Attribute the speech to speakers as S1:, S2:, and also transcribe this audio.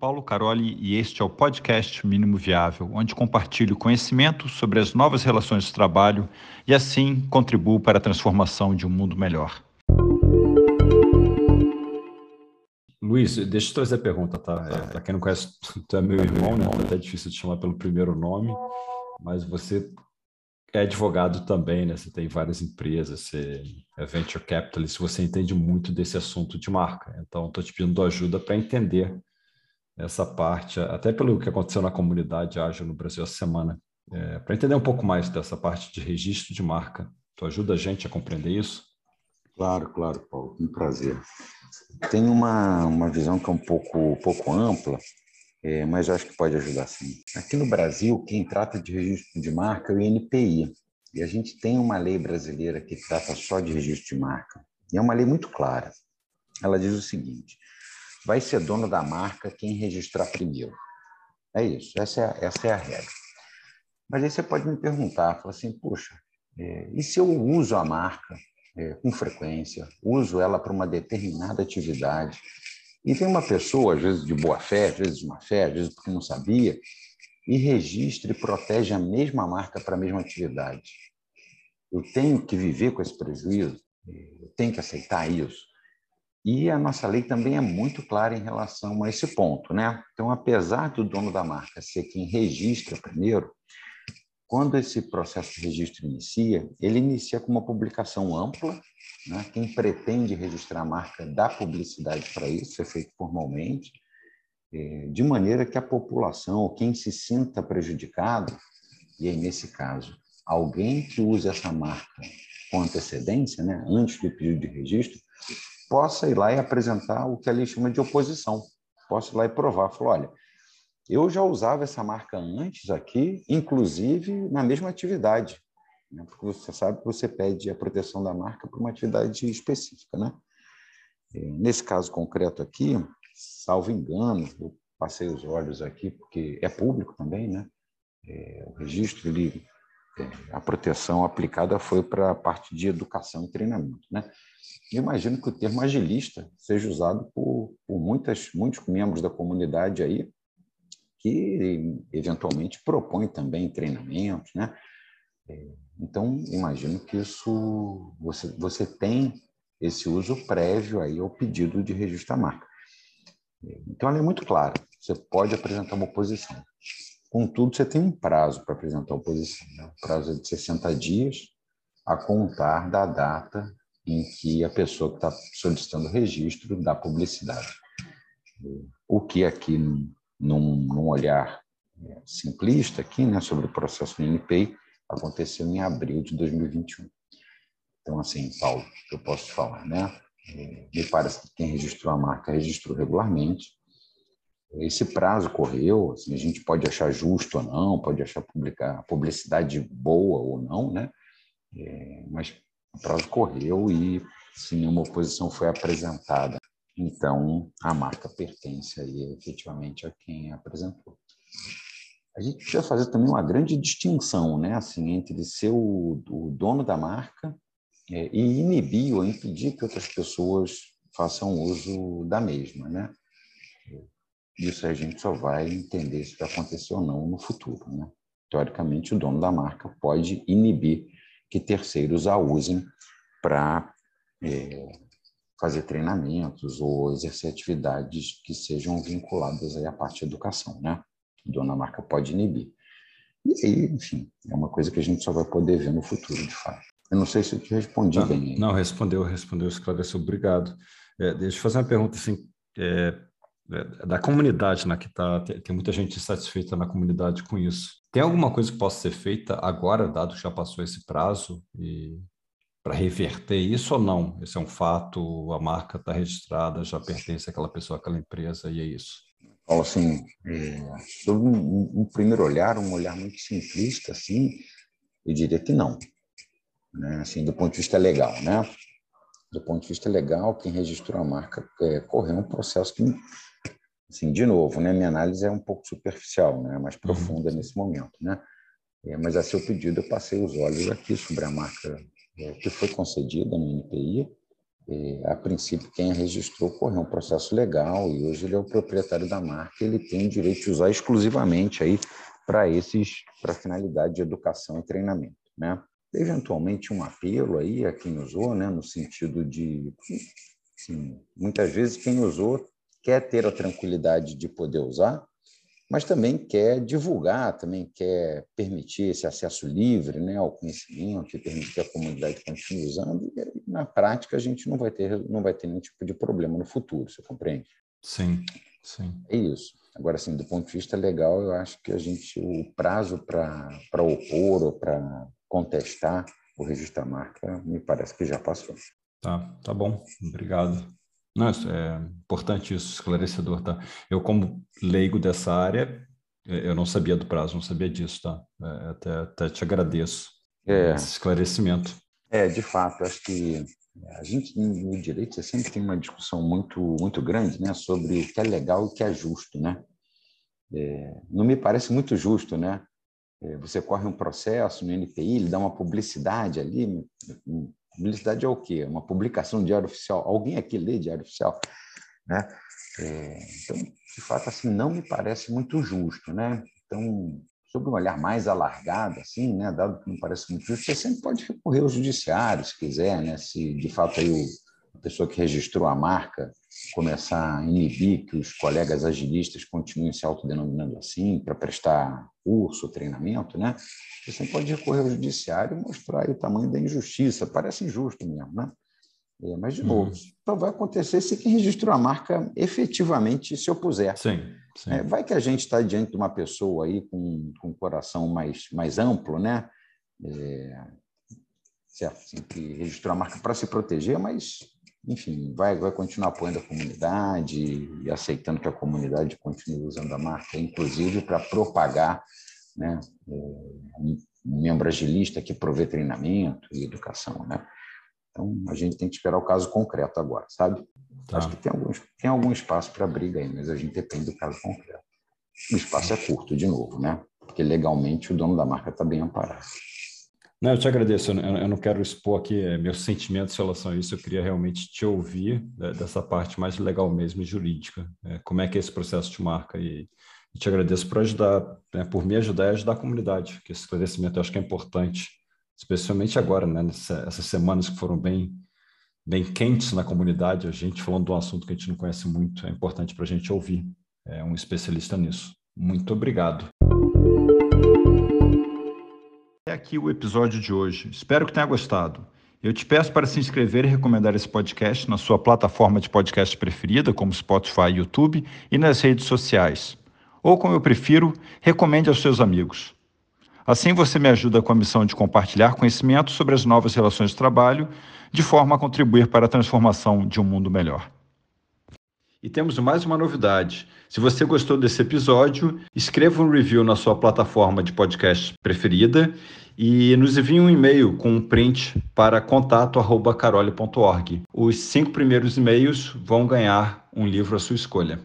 S1: Paulo Caroli e este é o podcast Mínimo Viável, onde compartilho conhecimento sobre as novas relações de trabalho e assim contribuo para a transformação de um mundo melhor.
S2: Luiz, deixa eu trazer a pergunta, tá? É, para quem não conhece, tu é meu irmão, né? É até difícil te chamar pelo primeiro nome, mas você é advogado também, né? Você tem várias empresas, você é venture capitalist, você entende muito desse assunto de marca. Então, estou te pedindo ajuda para entender essa parte, até pelo que aconteceu na comunidade ágil no Brasil essa semana, é, para entender um pouco mais dessa parte de registro de marca. Tu ajuda a gente a compreender isso?
S3: Claro, claro, Paulo, um prazer. Tem uma, uma visão que é um pouco, pouco ampla, é, mas eu acho que pode ajudar sim. Aqui no Brasil, quem trata de registro de marca é o INPI, e a gente tem uma lei brasileira que trata só de registro de marca, e é uma lei muito clara. Ela diz o seguinte: vai ser dono da marca quem registrar primeiro. É isso, essa é, essa é a regra. Mas aí você pode me perguntar, falar assim, puxa, é, e se eu uso a marca é, com frequência, uso ela para uma determinada atividade, e tem uma pessoa, às vezes de boa fé, às vezes de má fé, às vezes porque não sabia, e registra e protege a mesma marca para a mesma atividade. Eu tenho que viver com esse prejuízo, eu tenho que aceitar isso. E a nossa lei também é muito clara em relação a esse ponto, né? Então, apesar do dono da marca ser quem registra primeiro, quando esse processo de registro inicia, ele inicia com uma publicação ampla, né? quem pretende registrar a marca dá publicidade para isso, é feito formalmente, é, de maneira que a população, ou quem se sinta prejudicado, e aí nesse caso, alguém que use essa marca com antecedência, né? antes do pedido de registro, possa ir lá e apresentar o que a lei chama de oposição. Posso ir lá e provar, falar, olha, eu já usava essa marca antes aqui, inclusive na mesma atividade, né? porque você sabe que você pede a proteção da marca para uma atividade específica, né? Nesse caso concreto aqui, salvo engano, eu passei os olhos aqui porque é público também, né? É, o registro ele a proteção aplicada foi para a parte de educação e treinamento. Né? Eu imagino que o termo agilista seja usado por, por muitas, muitos membros da comunidade aí, que eventualmente propõem também treinamentos. Né? É, então, imagino que isso você, você tem esse uso prévio aí ao pedido de registro da marca. É, então, ela é muito clara. Você pode apresentar uma oposição. Contudo, você tem um prazo para apresentar a oposição. Né? O prazo é de 60 dias a contar da data em que a pessoa que está solicitando registro dá publicidade. O que aqui, num, num olhar é, simplista aqui, né, sobre o processo do aconteceu em abril de 2021. Então, assim, Paulo, eu posso falar, né? É, me parece que quem registrou a marca registrou regularmente, esse prazo correu, assim, a gente pode achar justo ou não, pode achar publicar publicidade boa ou não, né? É, mas o prazo correu e sim uma oposição foi apresentada. Então a marca pertence aí efetivamente a quem apresentou. A gente precisa fazer também uma grande distinção, né? Assim entre ser o, o dono da marca é, e inibir ou impedir que outras pessoas façam uso da mesma, né? Isso a gente só vai entender se vai acontecer ou não no futuro. Né? Teoricamente, o dono da marca pode inibir que terceiros a usem para é, fazer treinamentos ou exercer atividades que sejam vinculadas aí à parte de educação. Né? O dono da marca pode inibir. E aí, enfim, é uma coisa que a gente só vai poder ver no futuro, de fato. Eu não sei se eu te respondi
S2: não,
S3: bem. Aí.
S2: Não, respondeu, respondeu, esclareceu. Obrigado. É, deixa eu fazer uma pergunta assim. É, é, da comunidade, né, que tá, tem, muita gente insatisfeita na comunidade com isso. Tem alguma coisa que possa ser feita agora, dado que já passou esse prazo, e para reverter isso ou não? Esse é um fato, a marca está registrada, já pertence àquela pessoa, àquela empresa, e é isso.
S3: Paulo, assim, é, sob um, um, primeiro olhar, um olhar muito simplista, assim, eu diria que não. Né? Assim, do ponto de vista legal, né? Do ponto de vista legal, quem registrou a marca é, correu um processo que Assim, de novo, né, minha análise é um pouco superficial, né, mais uhum. profunda uhum. nesse momento, né? É, mas a seu pedido eu passei os olhos aqui sobre a marca é, que foi concedida no NPI é, a princípio, quem a registrou correu um processo legal e hoje ele é o proprietário da marca, ele tem o direito de usar exclusivamente aí para esses, para finalidade de educação e treinamento, né? Eventualmente um apelo aí a quem usou, né, no sentido de, sim, muitas vezes quem usou quer ter a tranquilidade de poder usar, mas também quer divulgar, também quer permitir esse acesso livre né, ao conhecimento e permitir que a comunidade continue usando. E na prática a gente não vai ter não vai ter nenhum tipo de problema no futuro, você compreende?
S2: Sim, sim.
S3: É isso. Agora, assim, do ponto de vista legal, eu acho que a gente o prazo para opor ou para contestar o registro da marca me parece que já passou.
S2: Tá, tá bom. Obrigado. Não, é importante isso, esclarecedor, tá? Eu, como leigo dessa área, é, eu não sabia do prazo, não sabia disso, tá? É, até, até te agradeço é. esse esclarecimento.
S3: É, de fato, acho que a gente no direito sempre tem uma discussão muito muito grande, né, sobre o que é legal e o que é justo, né? É, não me parece muito justo, né? É, você corre um processo no NPI, ele dá uma publicidade ali, Publicidade é o quê? Uma publicação de diário oficial. Alguém aqui lê diário oficial? Né? É, então, de fato, assim, não me parece muito justo. Né? Então, sob um olhar mais alargado, assim, né, dado que não parece muito justo, você sempre pode recorrer ao judiciário, se quiser, né, se de fato aí o, a pessoa que registrou a marca começar a inibir que os colegas agilistas continuem se autodenominando assim, para prestar curso, treinamento, né? Você pode recorrer ao judiciário e mostrar o tamanho da injustiça. Parece injusto mesmo, né? É, mas, de novo, uhum. só vai acontecer se quem registrou a marca efetivamente se opuser.
S2: Sim, sim.
S3: É, vai que a gente está diante de uma pessoa aí com, com um coração mais, mais amplo, né? É, certo, assim, que registrou a marca para se proteger, mas, enfim, vai, vai continuar apoiando a comunidade e aceitando que a comunidade continue usando a marca, inclusive para propagar né? um membro agilista que provê treinamento e educação, né? Então, a gente tem que esperar o caso concreto agora, sabe? Tá. Acho que tem, alguns, tem algum espaço para briga aí, mas a gente depende do caso concreto. O espaço é curto, de novo, né? Porque legalmente o dono da marca está bem amparado.
S2: Não, eu te agradeço. Eu não quero expor aqui eh, meus sentimentos em relação a isso. Eu queria realmente te ouvir né, dessa parte mais legal mesmo, jurídica. Né? Como é que é esse processo de marca e e te agradeço por ajudar, né, por me ajudar e ajudar a comunidade, que esse esclarecimento eu acho que é importante, especialmente agora, né, nessa, essas semanas que foram bem, bem quentes na comunidade, a gente falando de um assunto que a gente não conhece muito, é importante para a gente ouvir é, um especialista nisso. Muito obrigado.
S1: É aqui o episódio de hoje. Espero que tenha gostado. Eu te peço para se inscrever e recomendar esse podcast na sua plataforma de podcast preferida, como Spotify e YouTube, e nas redes sociais ou, como eu prefiro, recomende aos seus amigos. Assim você me ajuda com a missão de compartilhar conhecimento sobre as novas relações de trabalho, de forma a contribuir para a transformação de um mundo melhor. E temos mais uma novidade. Se você gostou desse episódio, escreva um review na sua plataforma de podcast preferida e nos envie um e-mail com um print para contato@carole.org. Os cinco primeiros e-mails vão ganhar um livro à sua escolha.